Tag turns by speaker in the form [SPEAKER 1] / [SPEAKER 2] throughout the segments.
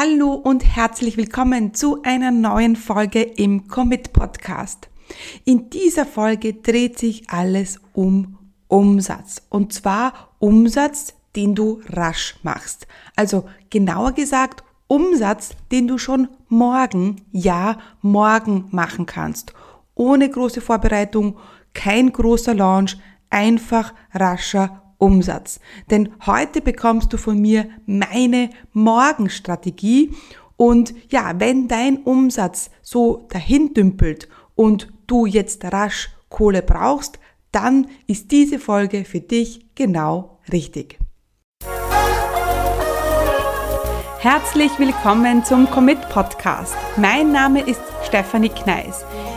[SPEAKER 1] Hallo und herzlich willkommen zu einer neuen Folge im Commit Podcast. In dieser Folge dreht sich alles um Umsatz. Und zwar Umsatz, den du rasch machst. Also genauer gesagt Umsatz, den du schon morgen, ja, morgen machen kannst. Ohne große Vorbereitung, kein großer Launch, einfach rascher Umsatz. Denn heute bekommst du von mir meine Morgenstrategie und ja, wenn dein Umsatz so dahin dümpelt und du jetzt rasch Kohle brauchst, dann ist diese Folge für dich genau richtig. Herzlich willkommen zum Commit Podcast. Mein Name ist Stefanie Kneis.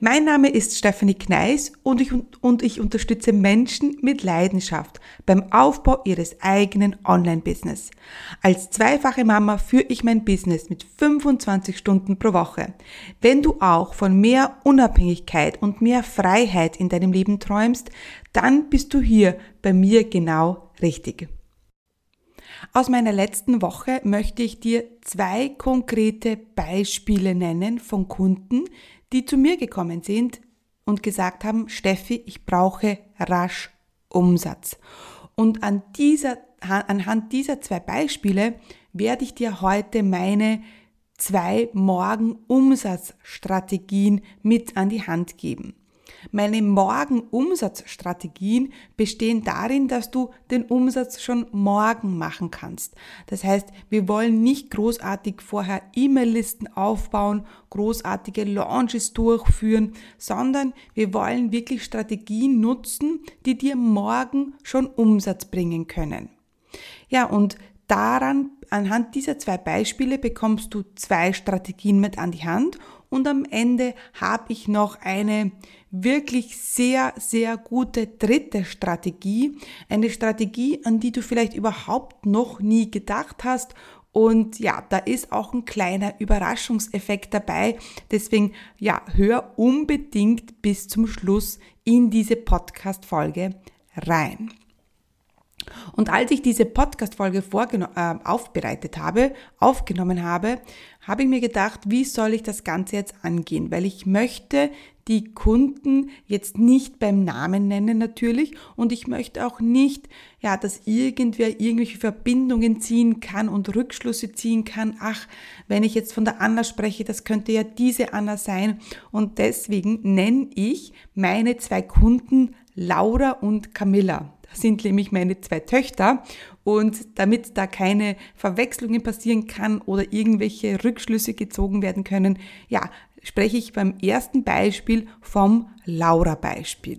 [SPEAKER 1] Mein Name ist Stephanie Kneis und ich, und ich unterstütze Menschen mit Leidenschaft beim Aufbau ihres eigenen Online-Business. Als zweifache Mama führe ich mein Business mit 25 Stunden pro Woche. Wenn du auch von mehr Unabhängigkeit und mehr Freiheit in deinem Leben träumst, dann bist du hier bei mir genau richtig. Aus meiner letzten Woche möchte ich dir zwei konkrete Beispiele nennen von Kunden, die zu mir gekommen sind und gesagt haben, Steffi, ich brauche rasch Umsatz. Und an dieser, anhand dieser zwei Beispiele werde ich dir heute meine zwei Morgen Umsatzstrategien mit an die Hand geben. Meine Morgen-Umsatzstrategien bestehen darin, dass du den Umsatz schon morgen machen kannst. Das heißt, wir wollen nicht großartig vorher E-Mail-Listen aufbauen, großartige Launches durchführen, sondern wir wollen wirklich Strategien nutzen, die dir morgen schon Umsatz bringen können. Ja, und daran, anhand dieser zwei Beispiele bekommst du zwei Strategien mit an die Hand und am Ende habe ich noch eine wirklich sehr, sehr gute dritte Strategie. Eine Strategie, an die du vielleicht überhaupt noch nie gedacht hast. Und ja, da ist auch ein kleiner Überraschungseffekt dabei. Deswegen, ja, hör unbedingt bis zum Schluss in diese Podcast-Folge rein. Und als ich diese Podcast-Folge äh, aufbereitet habe, aufgenommen habe, habe ich mir gedacht, wie soll ich das Ganze jetzt angehen? Weil ich möchte die Kunden jetzt nicht beim Namen nennen natürlich und ich möchte auch nicht, ja, dass irgendwer irgendwelche Verbindungen ziehen kann und Rückschlüsse ziehen kann. Ach, wenn ich jetzt von der Anna spreche, das könnte ja diese Anna sein und deswegen nenne ich meine zwei Kunden Laura und Camilla sind nämlich meine zwei Töchter. Und damit da keine Verwechslungen passieren kann oder irgendwelche Rückschlüsse gezogen werden können, ja, spreche ich beim ersten Beispiel vom Laura-Beispiel.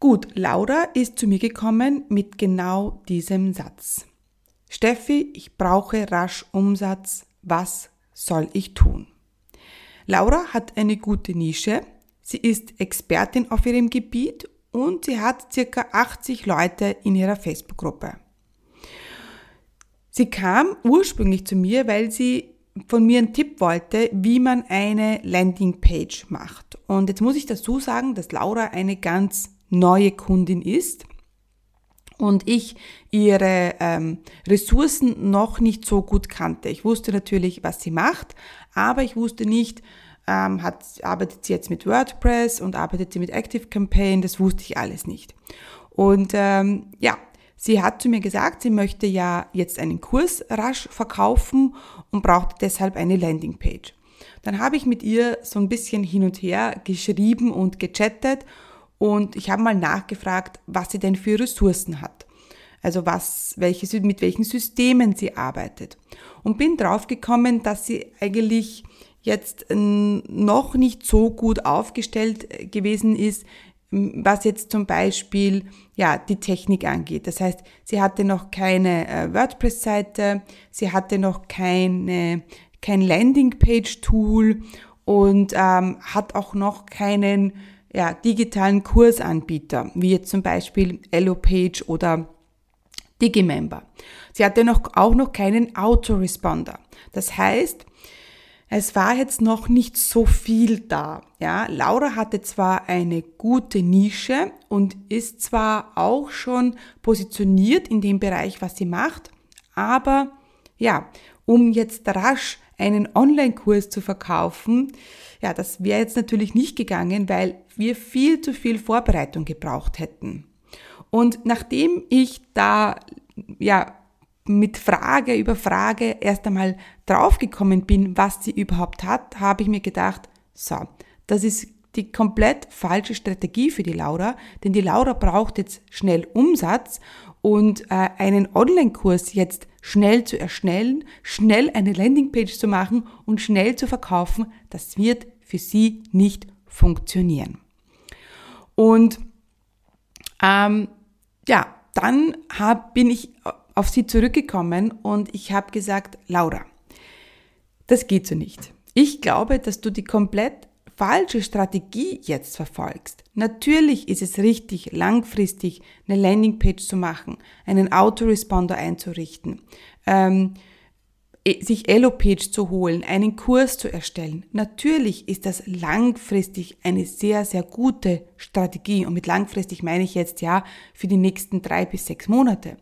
[SPEAKER 1] Gut, Laura ist zu mir gekommen mit genau diesem Satz. Steffi, ich brauche rasch Umsatz. Was soll ich tun? Laura hat eine gute Nische. Sie ist Expertin auf ihrem Gebiet und sie hat circa 80 Leute in ihrer Facebook-Gruppe. Sie kam ursprünglich zu mir, weil sie von mir einen Tipp wollte, wie man eine Landingpage macht. Und jetzt muss ich dazu sagen, dass Laura eine ganz neue Kundin ist und ich ihre ähm, Ressourcen noch nicht so gut kannte. Ich wusste natürlich, was sie macht, aber ich wusste nicht, ähm, hat, arbeitet sie jetzt mit WordPress und arbeitet sie mit ActiveCampaign, das wusste ich alles nicht. Und ähm, ja, sie hat zu mir gesagt, sie möchte ja jetzt einen Kurs rasch verkaufen und braucht deshalb eine Landingpage. Dann habe ich mit ihr so ein bisschen hin und her geschrieben und gechattet und ich habe mal nachgefragt, was sie denn für Ressourcen hat. Also was, welche, mit welchen Systemen sie arbeitet. Und bin draufgekommen, dass sie eigentlich jetzt noch nicht so gut aufgestellt äh, gewesen ist, was jetzt zum Beispiel ja die Technik angeht. Das heißt, sie hatte noch keine äh, WordPress-Seite, sie hatte noch keine kein Landingpage-Tool und ähm, hat auch noch keinen ja, digitalen Kursanbieter, wie jetzt zum Beispiel EloPage oder Digimember. Sie hatte noch, auch noch keinen Autoresponder. Das heißt, es war jetzt noch nicht so viel da. Ja, Laura hatte zwar eine gute Nische und ist zwar auch schon positioniert in dem Bereich, was sie macht, aber ja, um jetzt rasch einen Online-Kurs zu verkaufen, ja, das wäre jetzt natürlich nicht gegangen, weil wir viel zu viel Vorbereitung gebraucht hätten. Und nachdem ich da ja mit Frage über Frage erst einmal draufgekommen bin, was sie überhaupt hat, habe ich mir gedacht, so, das ist die komplett falsche Strategie für die Laura, denn die Laura braucht jetzt schnell Umsatz und äh, einen Online-Kurs jetzt schnell zu erstellen, schnell eine Landingpage zu machen und schnell zu verkaufen, das wird für sie nicht funktionieren. Und ähm, ja, dann hab, bin ich auf sie zurückgekommen und ich habe gesagt, Laura, das geht so nicht. Ich glaube, dass du die komplett falsche Strategie jetzt verfolgst. Natürlich ist es richtig, langfristig eine Landingpage zu machen, einen Autoresponder einzurichten, ähm, sich Elopage zu holen, einen Kurs zu erstellen. Natürlich ist das langfristig eine sehr, sehr gute Strategie. Und mit langfristig meine ich jetzt ja für die nächsten drei bis sechs Monate.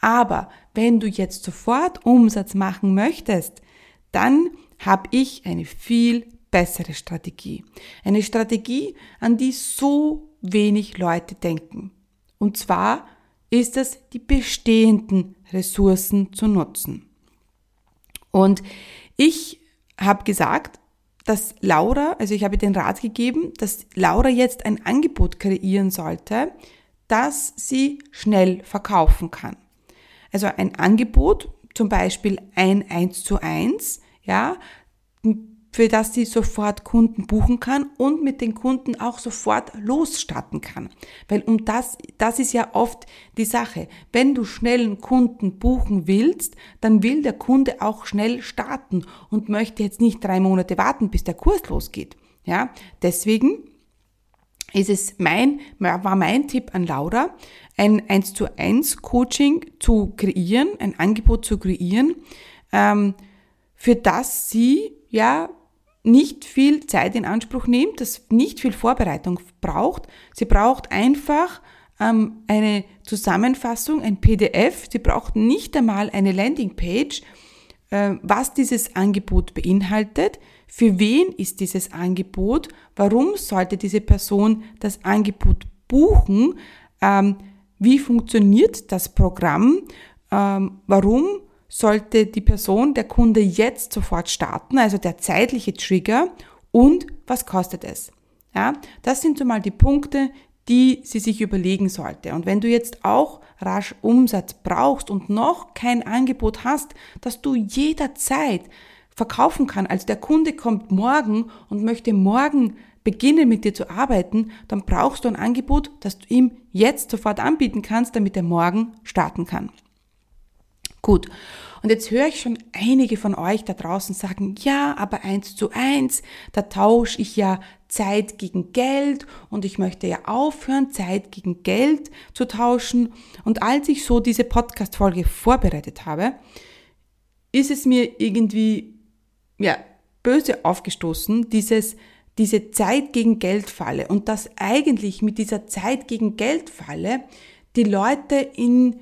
[SPEAKER 1] Aber wenn du jetzt sofort Umsatz machen möchtest, dann habe ich eine viel bessere Strategie. Eine Strategie, an die so wenig Leute denken. Und zwar ist es, die bestehenden Ressourcen zu nutzen. Und ich habe gesagt, dass Laura, also ich habe den Rat gegeben, dass Laura jetzt ein Angebot kreieren sollte, das sie schnell verkaufen kann. Also ein Angebot, zum Beispiel ein 1 zu 1, ja, für das sie sofort Kunden buchen kann und mit den Kunden auch sofort losstarten kann. Weil um das, das ist ja oft die Sache. Wenn du schnell einen Kunden buchen willst, dann will der Kunde auch schnell starten und möchte jetzt nicht drei Monate warten, bis der Kurs losgeht. Ja, deswegen ist es mein, war mein Tipp an Laura, ein 1 zu 1 Coaching zu kreieren, ein Angebot zu kreieren, ähm, für das sie ja nicht viel Zeit in Anspruch nimmt, das nicht viel Vorbereitung braucht. Sie braucht einfach ähm, eine Zusammenfassung, ein PDF. Sie braucht nicht einmal eine Landingpage, äh, was dieses Angebot beinhaltet. Für wen ist dieses Angebot? Warum sollte diese Person das Angebot buchen? Ähm, wie funktioniert das Programm? Ähm, warum sollte die Person, der Kunde jetzt sofort starten, also der zeitliche Trigger und was kostet es? Ja, das sind so mal die Punkte, die sie sich überlegen sollte. Und wenn du jetzt auch rasch Umsatz brauchst und noch kein Angebot hast, dass du jederzeit verkaufen kann, also der Kunde kommt morgen und möchte morgen beginnen mit dir zu arbeiten, dann brauchst du ein Angebot, das du ihm jetzt sofort anbieten kannst, damit er morgen starten kann. Gut. Und jetzt höre ich schon einige von euch da draußen sagen, ja, aber eins zu eins, da tausche ich ja Zeit gegen Geld und ich möchte ja aufhören, Zeit gegen Geld zu tauschen. Und als ich so diese Podcast-Folge vorbereitet habe, ist es mir irgendwie, ja, böse aufgestoßen, dieses, diese Zeit gegen Geld Falle und dass eigentlich mit dieser Zeit gegen Geld Falle die Leute in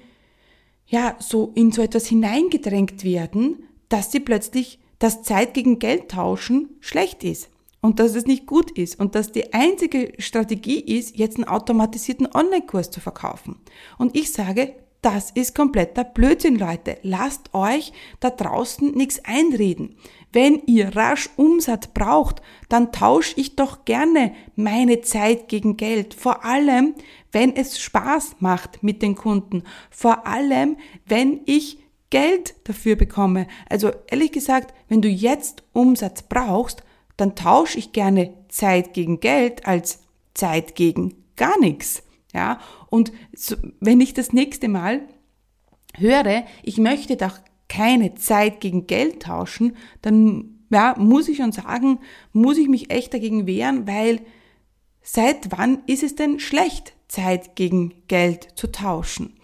[SPEAKER 1] ja, so in so etwas hineingedrängt werden, dass sie plötzlich das Zeit gegen Geld tauschen schlecht ist und dass es nicht gut ist und dass die einzige Strategie ist, jetzt einen automatisierten Online-Kurs zu verkaufen. Und ich sage, das ist kompletter Blödsinn, Leute. Lasst euch da draußen nichts einreden. Wenn ihr rasch Umsatz braucht, dann tausche ich doch gerne meine Zeit gegen Geld. Vor allem, wenn es Spaß macht mit den Kunden. Vor allem, wenn ich Geld dafür bekomme. Also ehrlich gesagt, wenn du jetzt Umsatz brauchst, dann tausche ich gerne Zeit gegen Geld als Zeit gegen gar nichts. Ja, und so, wenn ich das nächste Mal höre, ich möchte doch keine Zeit gegen Geld tauschen, dann ja, muss ich schon sagen, muss ich mich echt dagegen wehren, weil seit wann ist es denn schlecht, Zeit gegen Geld zu tauschen?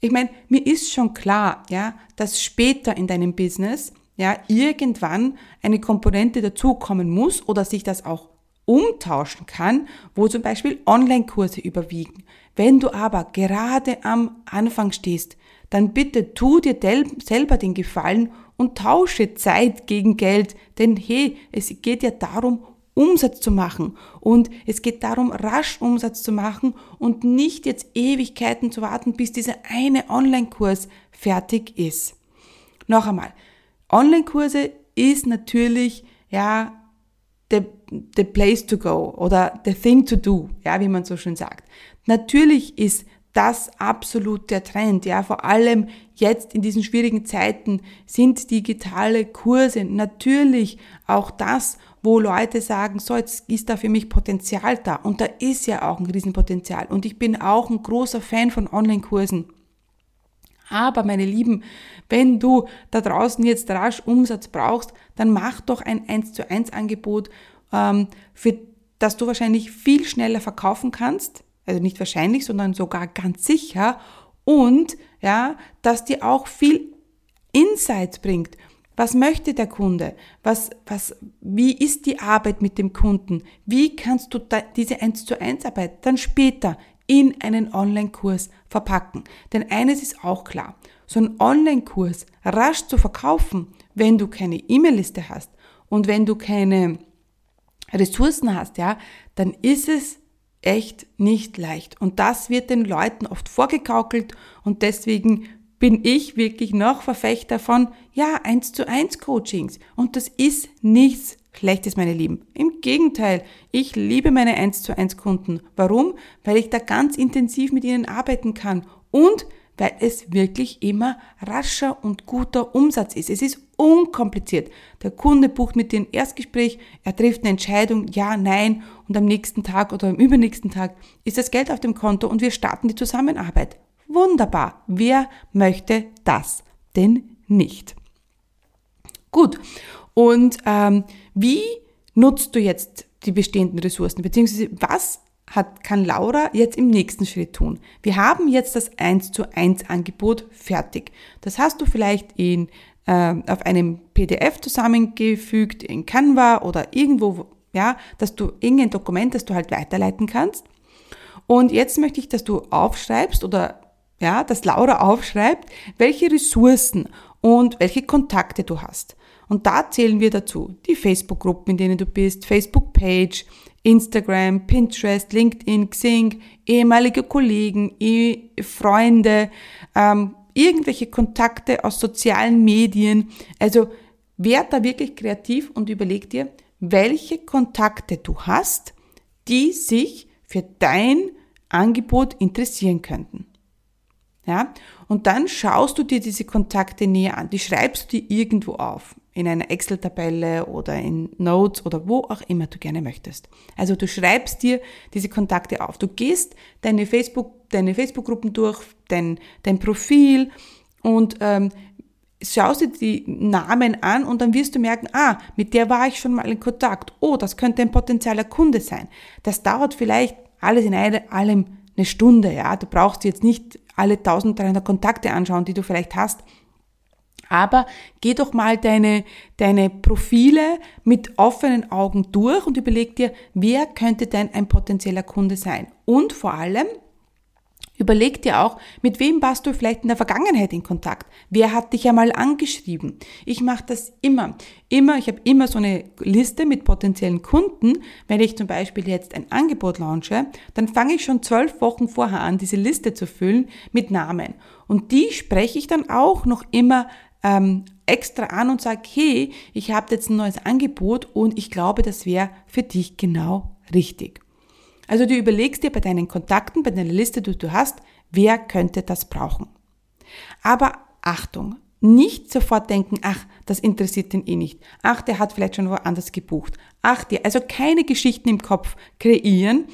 [SPEAKER 1] Ich meine, mir ist schon klar, ja, dass später in deinem Business ja irgendwann eine Komponente dazukommen muss oder sich das auch umtauschen kann, wo zum Beispiel Online-Kurse überwiegen. Wenn du aber gerade am Anfang stehst, dann bitte tu dir selber den Gefallen und tausche Zeit gegen Geld, denn hey, es geht ja darum, Umsatz zu machen und es geht darum, rasch Umsatz zu machen und nicht jetzt Ewigkeiten zu warten, bis dieser eine Online-Kurs fertig ist. Noch einmal, Online-Kurse ist natürlich ja the, the place to go oder the thing to do, ja, wie man so schön sagt. Natürlich ist das absolut der Trend. Ja, vor allem jetzt in diesen schwierigen Zeiten sind digitale Kurse natürlich auch das, wo Leute sagen, so, jetzt ist da für mich Potenzial da. Und da ist ja auch ein Riesenpotenzial. Und ich bin auch ein großer Fan von Online-Kursen. Aber meine Lieben, wenn du da draußen jetzt rasch Umsatz brauchst, dann mach doch ein 1 zu 1 Angebot, ähm, für das du wahrscheinlich viel schneller verkaufen kannst also nicht wahrscheinlich, sondern sogar ganz sicher und ja, dass dir auch viel Insights bringt. Was möchte der Kunde? Was, was, wie ist die Arbeit mit dem Kunden? Wie kannst du diese 1 zu 1 Arbeit dann später in einen Online-Kurs verpacken? Denn eines ist auch klar. So ein Online-Kurs rasch zu verkaufen, wenn du keine E-Mail-Liste hast und wenn du keine Ressourcen hast, ja, dann ist es echt nicht leicht. Und das wird den Leuten oft vorgegaukelt und deswegen bin ich wirklich noch Verfechter von, ja, eins zu eins Coachings. Und das ist nichts Schlechtes, meine Lieben. Im Gegenteil, ich liebe meine eins zu eins Kunden. Warum? Weil ich da ganz intensiv mit ihnen arbeiten kann und weil es wirklich immer rascher und guter Umsatz ist. Es ist unkompliziert. Der Kunde bucht mit dir ein Erstgespräch, er trifft eine Entscheidung, ja, nein, und am nächsten Tag oder am übernächsten Tag ist das Geld auf dem Konto und wir starten die Zusammenarbeit. Wunderbar. Wer möchte das denn nicht? Gut. Und ähm, wie nutzt du jetzt die bestehenden Ressourcen? Beziehungsweise was hat, kann Laura jetzt im nächsten Schritt tun? Wir haben jetzt das 1 zu 1 Angebot fertig. Das hast du vielleicht in, äh, auf einem PDF zusammengefügt, in Canva oder irgendwo, ja, dass du irgendein Dokument, das du halt weiterleiten kannst. Und jetzt möchte ich, dass du aufschreibst oder ja, dass Laura aufschreibt, welche Ressourcen und welche Kontakte du hast. Und da zählen wir dazu die Facebook-Gruppen, in denen du bist, Facebook-Page, Instagram, Pinterest, LinkedIn, Xing, ehemalige Kollegen, eh Freunde, ähm, irgendwelche Kontakte aus sozialen Medien. Also werd da wirklich kreativ und überleg dir, welche Kontakte du hast, die sich für dein Angebot interessieren könnten. Ja? Und dann schaust du dir diese Kontakte näher an. Die schreibst du dir irgendwo auf in einer Excel-Tabelle oder in Notes oder wo auch immer du gerne möchtest. Also du schreibst dir diese Kontakte auf. Du gehst deine Facebook, deine Facebook-Gruppen durch, dein, dein Profil und ähm, schaust dir die Namen an und dann wirst du merken, ah, mit der war ich schon mal in Kontakt. Oh, das könnte ein potenzieller Kunde sein. Das dauert vielleicht alles in allem eine Stunde, ja. Du brauchst jetzt nicht alle 1300 Kontakte anschauen, die du vielleicht hast, aber geh doch mal deine, deine Profile mit offenen Augen durch und überleg dir, wer könnte denn ein potenzieller Kunde sein? Und vor allem, Überleg dir auch, mit wem warst du vielleicht in der Vergangenheit in Kontakt? Wer hat dich einmal angeschrieben? Ich mache das immer. Immer, ich habe immer so eine Liste mit potenziellen Kunden. Wenn ich zum Beispiel jetzt ein Angebot launche, dann fange ich schon zwölf Wochen vorher an, diese Liste zu füllen mit Namen. Und die spreche ich dann auch noch immer ähm, extra an und sage, hey, ich habe jetzt ein neues Angebot und ich glaube, das wäre für dich genau richtig. Also du überlegst dir bei deinen Kontakten, bei deiner Liste, die du hast, wer könnte das brauchen. Aber Achtung, nicht sofort denken, ach, das interessiert den eh nicht. Ach, der hat vielleicht schon woanders gebucht. Ach, dir, also keine Geschichten im Kopf kreieren,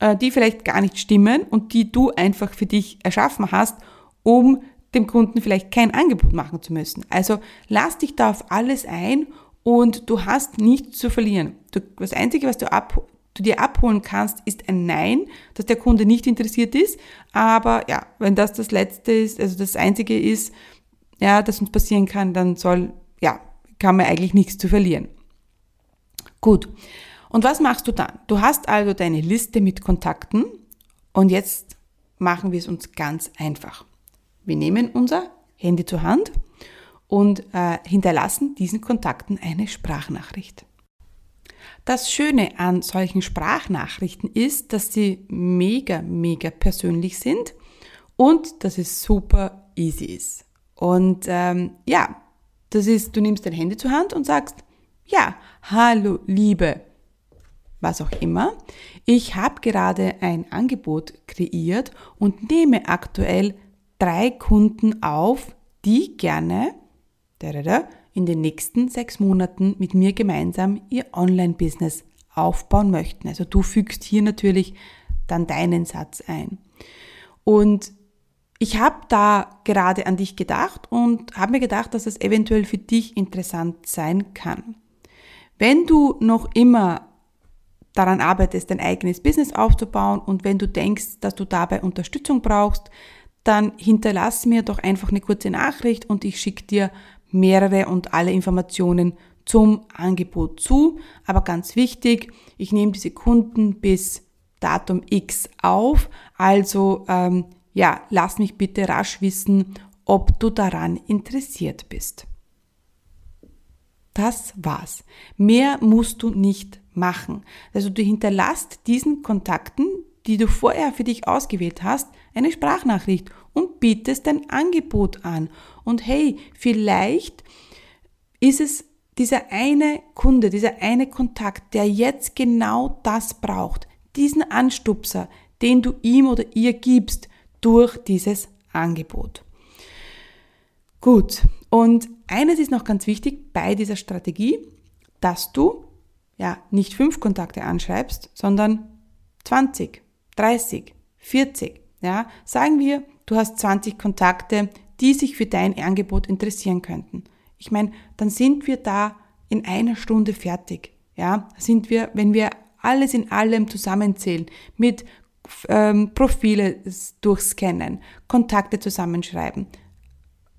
[SPEAKER 1] äh, die vielleicht gar nicht stimmen und die du einfach für dich erschaffen hast, um dem Kunden vielleicht kein Angebot machen zu müssen. Also lass dich da auf alles ein und du hast nichts zu verlieren. Du, das Einzige, was du, ab, du dir abholen kannst, ist ein Nein, dass der Kunde nicht interessiert ist. Aber ja, wenn das das Letzte ist, also das Einzige ist, ja, das uns passieren kann, dann soll, ja, kann man eigentlich nichts zu verlieren. Gut. Und was machst du dann? Du hast also deine Liste mit Kontakten und jetzt machen wir es uns ganz einfach. Wir nehmen unser Handy zur Hand und äh, hinterlassen diesen Kontakten eine Sprachnachricht. Das Schöne an solchen Sprachnachrichten ist, dass sie mega, mega persönlich sind und dass es super easy ist. Und ähm, ja, das ist, du nimmst dein Handy zur Hand und sagst, ja, hallo, liebe, was auch immer. Ich habe gerade ein Angebot kreiert und nehme aktuell drei Kunden auf, die gerne in den nächsten sechs Monaten mit mir gemeinsam ihr Online-Business aufbauen möchten. Also du fügst hier natürlich dann deinen Satz ein. Und ich habe da gerade an dich gedacht und habe mir gedacht, dass es eventuell für dich interessant sein kann. Wenn du noch immer daran arbeitest, dein eigenes Business aufzubauen und wenn du denkst, dass du dabei Unterstützung brauchst, dann hinterlass mir doch einfach eine kurze Nachricht und ich schicke dir mehrere und alle Informationen zum Angebot zu. Aber ganz wichtig, ich nehme diese Kunden bis Datum X auf. Also ähm, ja, lass mich bitte rasch wissen, ob du daran interessiert bist. Das war's. Mehr musst du nicht machen. Also du hinterlasst diesen Kontakten, die du vorher für dich ausgewählt hast, eine Sprachnachricht und bietest dein Angebot an. Und hey, vielleicht ist es dieser eine Kunde, dieser eine Kontakt, der jetzt genau das braucht, diesen Anstupser, den du ihm oder ihr gibst durch dieses Angebot. Gut, und eines ist noch ganz wichtig bei dieser Strategie, dass du ja nicht fünf Kontakte anschreibst, sondern 20, 30, 40. Ja, sagen wir, du hast 20 Kontakte, die sich für dein Angebot interessieren könnten. Ich meine, dann sind wir da in einer Stunde fertig. Ja, sind wir, wenn wir alles in allem zusammenzählen, mit ähm, Profile durchscannen, Kontakte zusammenschreiben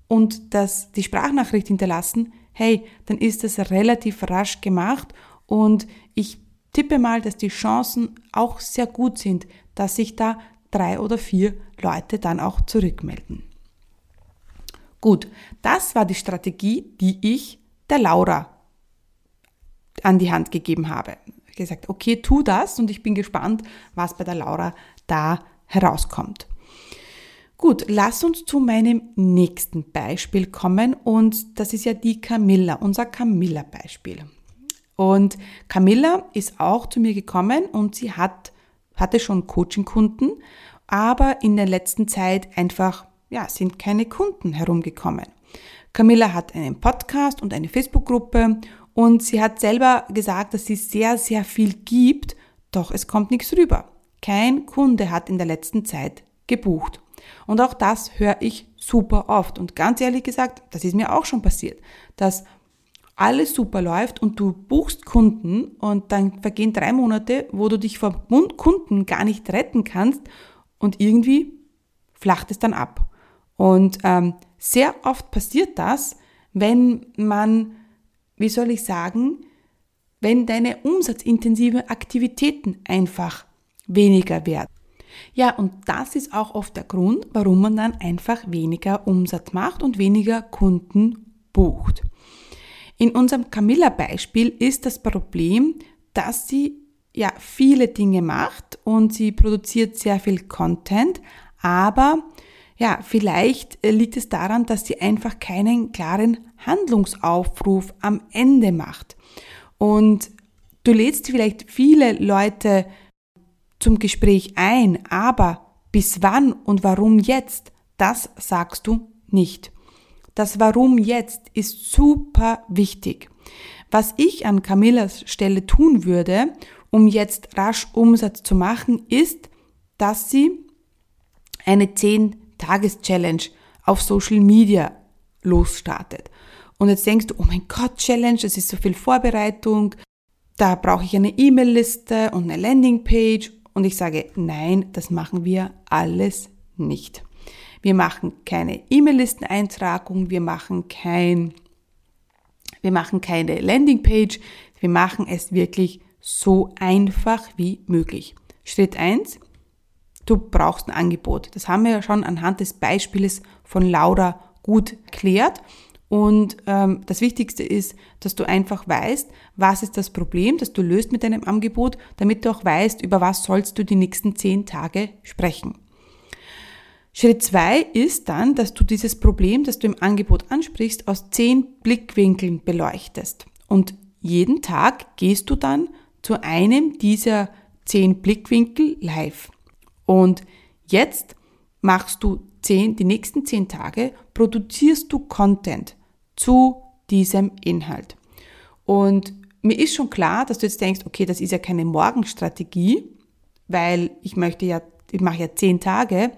[SPEAKER 1] und das, die Sprachnachricht hinterlassen, hey, dann ist das relativ rasch gemacht und ich tippe mal, dass die Chancen auch sehr gut sind, dass sich da drei oder vier Leute dann auch zurückmelden. Gut, das war die Strategie, die ich der Laura an die Hand gegeben habe. Gesagt, okay, tu das und ich bin gespannt, was bei der Laura da herauskommt. Gut, lass uns zu meinem nächsten Beispiel kommen und das ist ja die Camilla, unser Camilla-Beispiel. Und Camilla ist auch zu mir gekommen und sie hat, hatte schon Coaching-Kunden, aber in der letzten Zeit einfach, ja, sind keine Kunden herumgekommen. Camilla hat einen Podcast und eine Facebook-Gruppe und sie hat selber gesagt, dass sie sehr, sehr viel gibt, doch es kommt nichts rüber. Kein Kunde hat in der letzten Zeit gebucht. Und auch das höre ich super oft. Und ganz ehrlich gesagt, das ist mir auch schon passiert, dass alles super läuft und du buchst Kunden und dann vergehen drei Monate, wo du dich vor Kunden gar nicht retten kannst und irgendwie flacht es dann ab. Und ähm, sehr oft passiert das, wenn man, wie soll ich sagen, wenn deine umsatzintensiven Aktivitäten einfach weniger werden. Ja, und das ist auch oft der Grund, warum man dann einfach weniger Umsatz macht und weniger Kunden bucht. In unserem Camilla-Beispiel ist das Problem, dass sie ja viele Dinge macht und sie produziert sehr viel Content, aber ja, vielleicht liegt es daran, dass sie einfach keinen klaren Handlungsaufruf am Ende macht. Und du lädst vielleicht viele Leute zum Gespräch ein, aber bis wann und warum jetzt, das sagst du nicht. Das Warum jetzt ist super wichtig. Was ich an Camillas Stelle tun würde, um jetzt rasch Umsatz zu machen, ist, dass sie eine 10-Tages-Challenge auf Social Media losstartet. Und jetzt denkst du, oh mein Gott, Challenge, das ist so viel Vorbereitung, da brauche ich eine E-Mail-Liste und eine Landingpage. Und ich sage, nein, das machen wir alles nicht. Wir machen keine E-Mail-Listeneintragung, wir machen kein, wir machen keine Landingpage, wir machen es wirklich so einfach wie möglich. Schritt eins: du brauchst ein Angebot. Das haben wir ja schon anhand des Beispiels von Laura gut erklärt. Und ähm, das Wichtigste ist, dass du einfach weißt, was ist das Problem, das du löst mit deinem Angebot, damit du auch weißt, über was sollst du die nächsten zehn Tage sprechen. Schritt zwei ist dann, dass du dieses Problem, das du im Angebot ansprichst, aus zehn Blickwinkeln beleuchtest. Und jeden Tag gehst du dann zu einem dieser zehn Blickwinkel live. Und jetzt machst du zehn, die nächsten zehn Tage, produzierst du Content zu diesem Inhalt. Und mir ist schon klar, dass du jetzt denkst, okay, das ist ja keine Morgenstrategie, weil ich möchte ja, ich mache ja zehn Tage,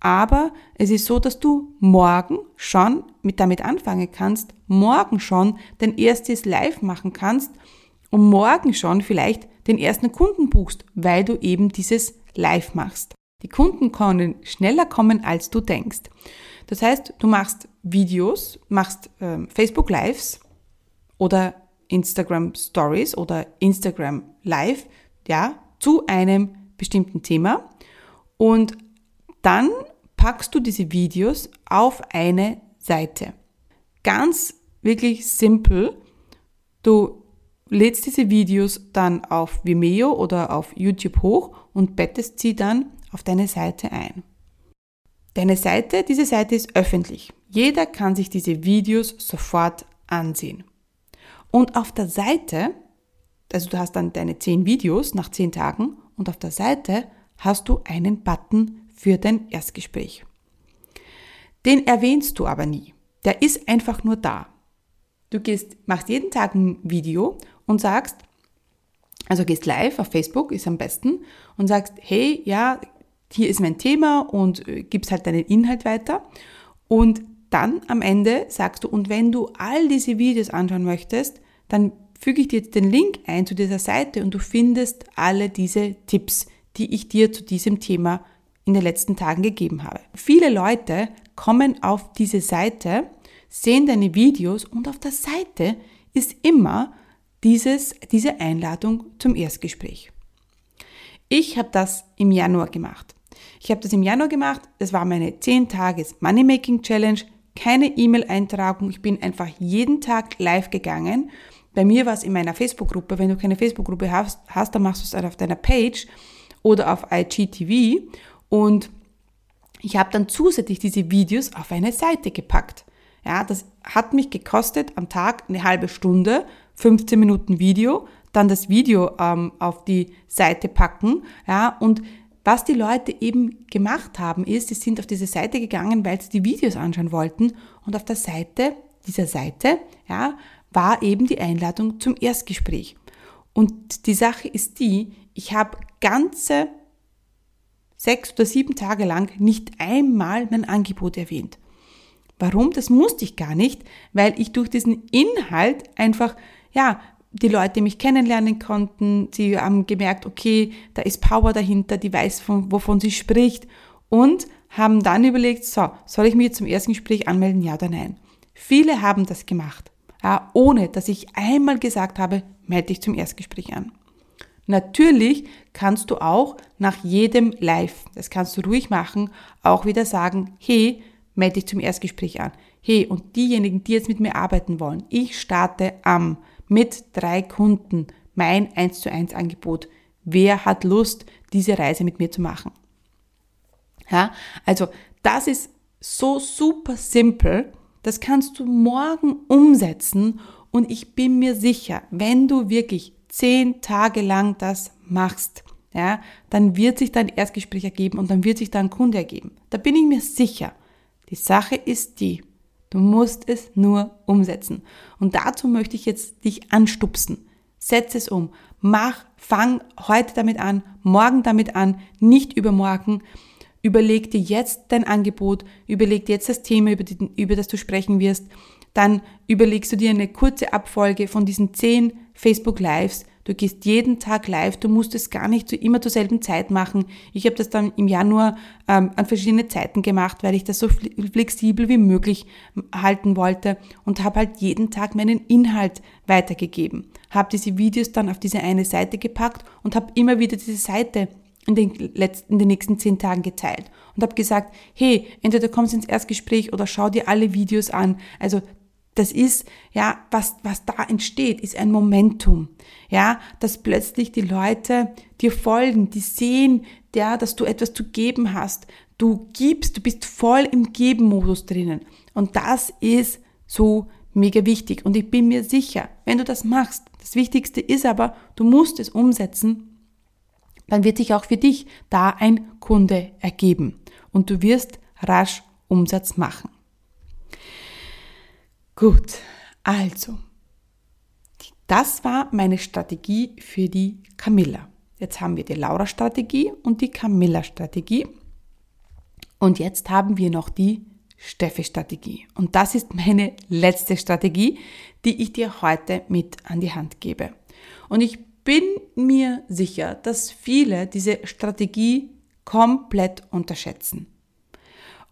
[SPEAKER 1] aber es ist so, dass du morgen schon mit damit anfangen kannst, morgen schon dein erstes Live machen kannst und morgen schon vielleicht den ersten Kunden buchst, weil du eben dieses Live machst. Die Kunden können schneller kommen, als du denkst. Das heißt, du machst Videos, machst äh, Facebook Lives oder Instagram Stories oder Instagram Live, ja, zu einem bestimmten Thema und dann packst du diese Videos auf eine Seite. Ganz wirklich simpel. Du lädst diese Videos dann auf Vimeo oder auf YouTube hoch und bettest sie dann auf deine Seite ein. Deine Seite, diese Seite ist öffentlich. Jeder kann sich diese Videos sofort ansehen. Und auf der Seite, also du hast dann deine 10 Videos nach 10 Tagen und auf der Seite hast du einen Button für dein Erstgespräch. Den erwähnst du aber nie. Der ist einfach nur da. Du gehst, machst jeden Tag ein Video und sagst, also gehst live auf Facebook, ist am besten, und sagst, hey, ja, hier ist mein Thema und äh, gibst halt deinen Inhalt weiter. Und dann am Ende sagst du, und wenn du all diese Videos anschauen möchtest, dann füge ich dir jetzt den Link ein zu dieser Seite und du findest alle diese Tipps, die ich dir zu diesem Thema in den letzten Tagen gegeben habe. Viele Leute kommen auf diese Seite, sehen deine Videos und auf der Seite ist immer dieses, diese Einladung zum Erstgespräch. Ich habe das im Januar gemacht. Ich habe das im Januar gemacht. Es war meine 10 Tages Money-Making Challenge. Keine E-Mail-Eintragung. Ich bin einfach jeden Tag live gegangen. Bei mir war es in meiner Facebook-Gruppe. Wenn du keine Facebook-Gruppe hast, hast, dann machst du es halt auf deiner Page oder auf IGTV. Und ich habe dann zusätzlich diese Videos auf eine Seite gepackt. Ja, das hat mich gekostet am Tag eine halbe Stunde, 15 Minuten Video, dann das Video ähm, auf die Seite packen. Ja, und was die Leute eben gemacht haben, ist, sie sind auf diese Seite gegangen, weil sie die Videos anschauen wollten. Und auf der Seite, dieser Seite, ja, war eben die Einladung zum Erstgespräch. Und die Sache ist die, ich habe ganze sechs oder sieben Tage lang nicht einmal mein Angebot erwähnt. Warum? Das musste ich gar nicht, weil ich durch diesen Inhalt einfach, ja, die Leute mich kennenlernen konnten. Sie haben gemerkt, okay, da ist Power dahinter, die weiß, von, wovon sie spricht und haben dann überlegt, so, soll ich mich zum ersten Gespräch anmelden, ja oder nein? Viele haben das gemacht, ja, ohne dass ich einmal gesagt habe, melde dich zum Erstgespräch an. Natürlich kannst du auch nach jedem Live, das kannst du ruhig machen, auch wieder sagen, hey, melde dich zum Erstgespräch an. Hey, und diejenigen, die jetzt mit mir arbeiten wollen, ich starte am mit drei Kunden mein 1 zu 1 Angebot. Wer hat Lust, diese Reise mit mir zu machen? Ja, also das ist so super simpel. Das kannst du morgen umsetzen und ich bin mir sicher, wenn du wirklich zehn Tage lang das machst, ja, dann wird sich dein Erstgespräch ergeben und dann wird sich dein Kunde ergeben. Da bin ich mir sicher. Die Sache ist die, du musst es nur umsetzen. Und dazu möchte ich jetzt dich anstupsen. Setz es um. Mach, fang heute damit an, morgen damit an, nicht übermorgen. Überleg dir jetzt dein Angebot, überleg dir jetzt das Thema, über, die, über das du sprechen wirst. Dann überlegst du dir eine kurze Abfolge von diesen zehn Facebook Lives. Du gehst jeden Tag live, du musst es gar nicht so immer zur selben Zeit machen. Ich habe das dann im Januar ähm, an verschiedene Zeiten gemacht, weil ich das so flexibel wie möglich halten wollte und habe halt jeden Tag meinen Inhalt weitergegeben. Habe diese Videos dann auf diese eine Seite gepackt und habe immer wieder diese Seite in den, letzten, in den nächsten zehn Tagen geteilt und habe gesagt, hey, entweder kommst ins Erstgespräch oder schau dir alle Videos an. Also das ist, ja, was, was da entsteht, ist ein Momentum. Ja, dass plötzlich die Leute dir folgen, die sehen, ja, dass du etwas zu geben hast. Du gibst, du bist voll im Geben-Modus drinnen. Und das ist so mega wichtig. Und ich bin mir sicher, wenn du das machst, das Wichtigste ist aber, du musst es umsetzen dann wird sich auch für dich da ein Kunde ergeben und du wirst rasch Umsatz machen. Gut, also, das war meine Strategie für die Camilla. Jetzt haben wir die Laura-Strategie und die Camilla-Strategie. Und jetzt haben wir noch die Steffi-Strategie. Und das ist meine letzte Strategie, die ich dir heute mit an die Hand gebe. Und ich bin mir sicher, dass viele diese Strategie komplett unterschätzen.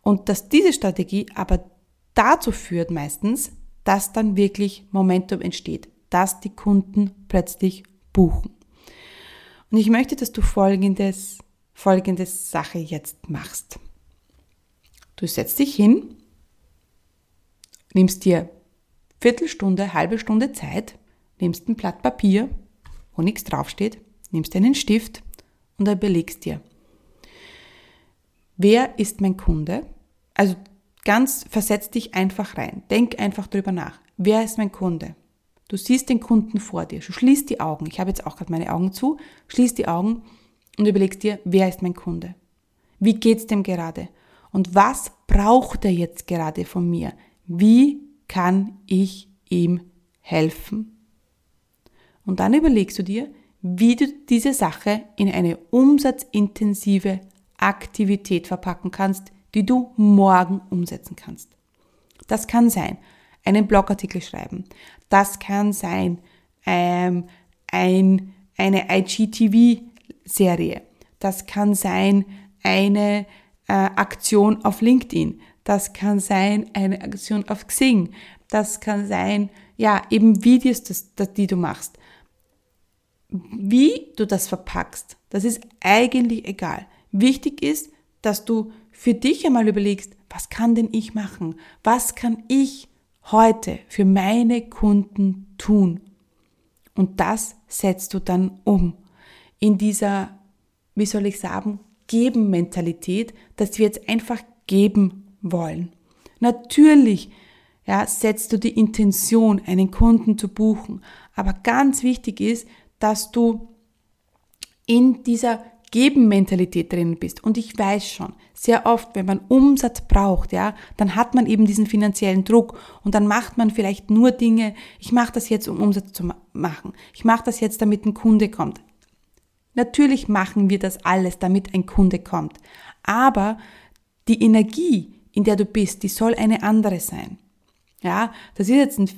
[SPEAKER 1] Und dass diese Strategie aber dazu führt meistens, dass dann wirklich Momentum entsteht, dass die Kunden plötzlich buchen. Und ich möchte, dass du folgendes, folgendes Sache jetzt machst. Du setzt dich hin, nimmst dir Viertelstunde, halbe Stunde Zeit, nimmst ein Blatt Papier wo nichts draufsteht, nimmst einen Stift und überlegst dir, wer ist mein Kunde? Also ganz versetz dich einfach rein. Denk einfach drüber nach. Wer ist mein Kunde? Du siehst den Kunden vor dir. Du schließt die Augen. Ich habe jetzt auch gerade meine Augen zu. Schließ die Augen und überlegst dir, wer ist mein Kunde? Wie geht's dem gerade? Und was braucht er jetzt gerade von mir? Wie kann ich ihm helfen? Und dann überlegst du dir, wie du diese Sache in eine umsatzintensive Aktivität verpacken kannst, die du morgen umsetzen kannst. Das kann sein, einen Blogartikel schreiben. Das kann sein, ähm, ein, eine IGTV-Serie. Das kann sein, eine äh, Aktion auf LinkedIn. Das kann sein, eine Aktion auf Xing. Das kann sein, ja, eben Videos, das, das, die du machst. Wie du das verpackst, das ist eigentlich egal. Wichtig ist, dass du für dich einmal überlegst, was kann denn ich machen? Was kann ich heute für meine Kunden tun? Und das setzt du dann um in dieser, wie soll ich sagen, Geben-Mentalität, dass wir jetzt einfach geben wollen. Natürlich ja, setzt du die Intention, einen Kunden zu buchen. Aber ganz wichtig ist, dass du in dieser Geben-Mentalität drin bist. Und ich weiß schon, sehr oft, wenn man Umsatz braucht, ja, dann hat man eben diesen finanziellen Druck und dann macht man vielleicht nur Dinge, ich mache das jetzt, um Umsatz zu machen. Ich mache das jetzt, damit ein Kunde kommt. Natürlich machen wir das alles, damit ein Kunde kommt. Aber die Energie, in der du bist, die soll eine andere sein. Ja, das ist jetzt ein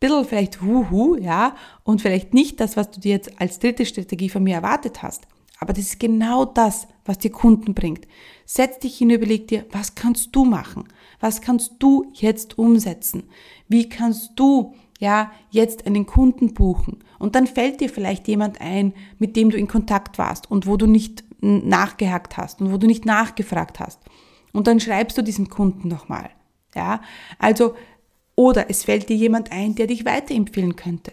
[SPEAKER 1] bisschen vielleicht Huhu, ja, und vielleicht nicht das, was du dir jetzt als dritte Strategie von mir erwartet hast. Aber das ist genau das, was dir Kunden bringt. Setz dich hin, überleg dir, was kannst du machen? Was kannst du jetzt umsetzen? Wie kannst du, ja, jetzt einen Kunden buchen? Und dann fällt dir vielleicht jemand ein, mit dem du in Kontakt warst und wo du nicht nachgehakt hast und wo du nicht nachgefragt hast. Und dann schreibst du diesem Kunden nochmal. Ja, also oder es fällt dir jemand ein, der dich weiterempfehlen könnte.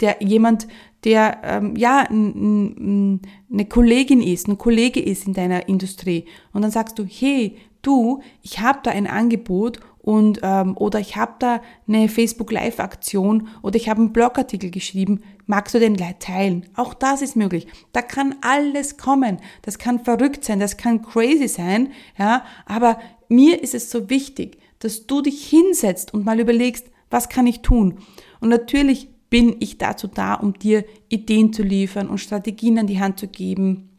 [SPEAKER 1] Der jemand, der ähm, ja eine Kollegin ist, ein Kollege ist in deiner Industrie. Und dann sagst du, hey, du, ich habe da ein Angebot und ähm, oder ich habe da eine Facebook Live Aktion oder ich habe einen Blogartikel geschrieben, magst du den teilen? Auch das ist möglich. Da kann alles kommen. Das kann verrückt sein, das kann crazy sein, ja, aber mir ist es so wichtig, dass du dich hinsetzt und mal überlegst, was kann ich tun? Und natürlich bin ich dazu da, um dir Ideen zu liefern und Strategien an die Hand zu geben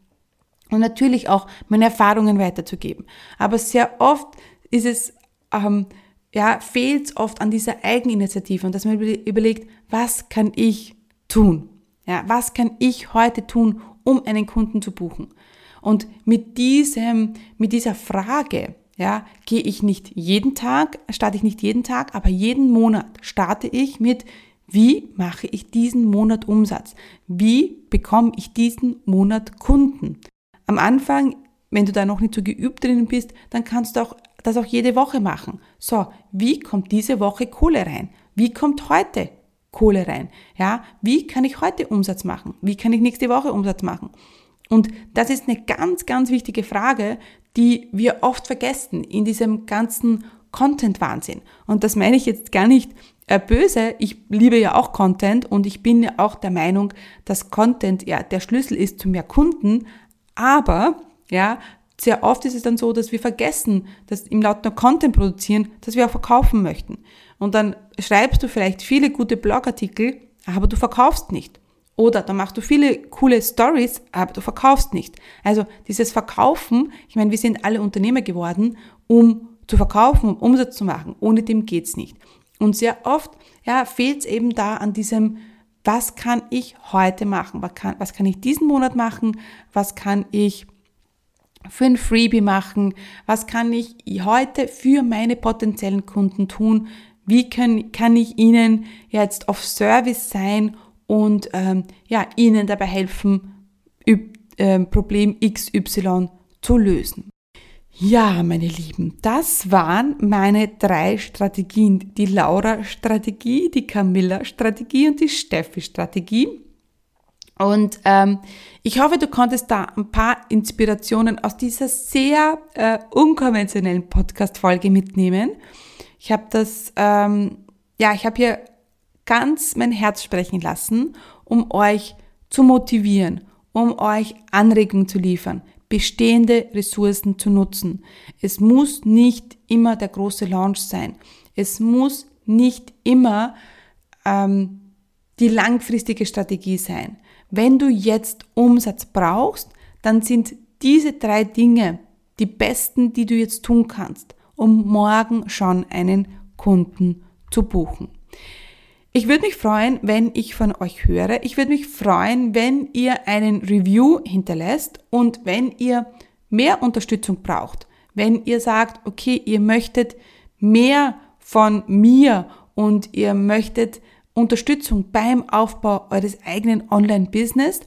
[SPEAKER 1] und natürlich auch meine Erfahrungen weiterzugeben. Aber sehr oft ist es, ähm, ja, fehlt es oft an dieser Eigeninitiative und dass man überlegt, was kann ich tun? Ja, was kann ich heute tun, um einen Kunden zu buchen? Und mit diesem, mit dieser Frage, ja, gehe ich nicht jeden Tag, starte ich nicht jeden Tag, aber jeden Monat starte ich mit, wie mache ich diesen Monat Umsatz? Wie bekomme ich diesen Monat Kunden? Am Anfang, wenn du da noch nicht so geübt drin bist, dann kannst du auch das auch jede Woche machen. So, wie kommt diese Woche Kohle rein? Wie kommt heute Kohle rein? Ja, wie kann ich heute Umsatz machen? Wie kann ich nächste Woche Umsatz machen? Und das ist eine ganz, ganz wichtige Frage, die wir oft vergessen in diesem ganzen Content-Wahnsinn. Und das meine ich jetzt gar nicht böse. Ich liebe ja auch Content und ich bin ja auch der Meinung, dass Content ja der Schlüssel ist zu mehr Kunden. Aber, ja, sehr oft ist es dann so, dass wir vergessen, dass im laut nur Content produzieren, dass wir auch verkaufen möchten. Und dann schreibst du vielleicht viele gute Blogartikel, aber du verkaufst nicht. Oder dann machst du viele coole Stories, aber du verkaufst nicht. Also dieses Verkaufen, ich meine, wir sind alle Unternehmer geworden, um zu verkaufen, um Umsatz zu machen. Ohne dem geht's nicht. Und sehr oft ja, fehlt es eben da an diesem, was kann ich heute machen? Was kann, was kann ich diesen Monat machen? Was kann ich für ein Freebie machen? Was kann ich heute für meine potenziellen Kunden tun? Wie kann, kann ich ihnen jetzt auf Service sein und ähm, ja, ihnen dabei helfen, üb, äh, Problem XY zu lösen? Ja, meine Lieben, das waren meine drei Strategien. Die Laura-Strategie, die Camilla-Strategie und die Steffi-Strategie. Und ähm, ich hoffe, du konntest da ein paar Inspirationen aus dieser sehr äh, unkonventionellen Podcast-Folge mitnehmen. Ich habe das, ähm, ja, ich habe hier ganz mein Herz sprechen lassen, um euch zu motivieren, um euch Anregungen zu liefern, bestehende Ressourcen zu nutzen. Es muss nicht immer der große Launch sein. Es muss nicht immer ähm, die langfristige Strategie sein. Wenn du jetzt Umsatz brauchst, dann sind diese drei Dinge die besten, die du jetzt tun kannst, um morgen schon einen Kunden zu buchen. Ich würde mich freuen, wenn ich von euch höre. Ich würde mich freuen, wenn ihr einen Review hinterlässt und wenn ihr mehr Unterstützung braucht. Wenn ihr sagt, okay, ihr möchtet mehr von mir und ihr möchtet Unterstützung beim Aufbau eures eigenen Online-Business,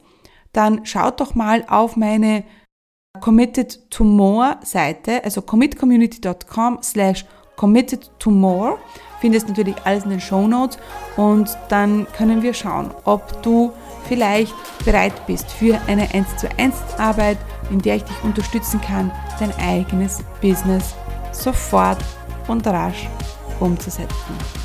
[SPEAKER 1] dann schaut doch mal auf meine Committed to More Seite, also commitcommunity.com slash committed to more. Findest natürlich alles in den Show Notes und dann können wir schauen, ob du vielleicht bereit bist für eine 1 zu 1 Arbeit, in der ich dich unterstützen kann, dein eigenes Business sofort und rasch umzusetzen.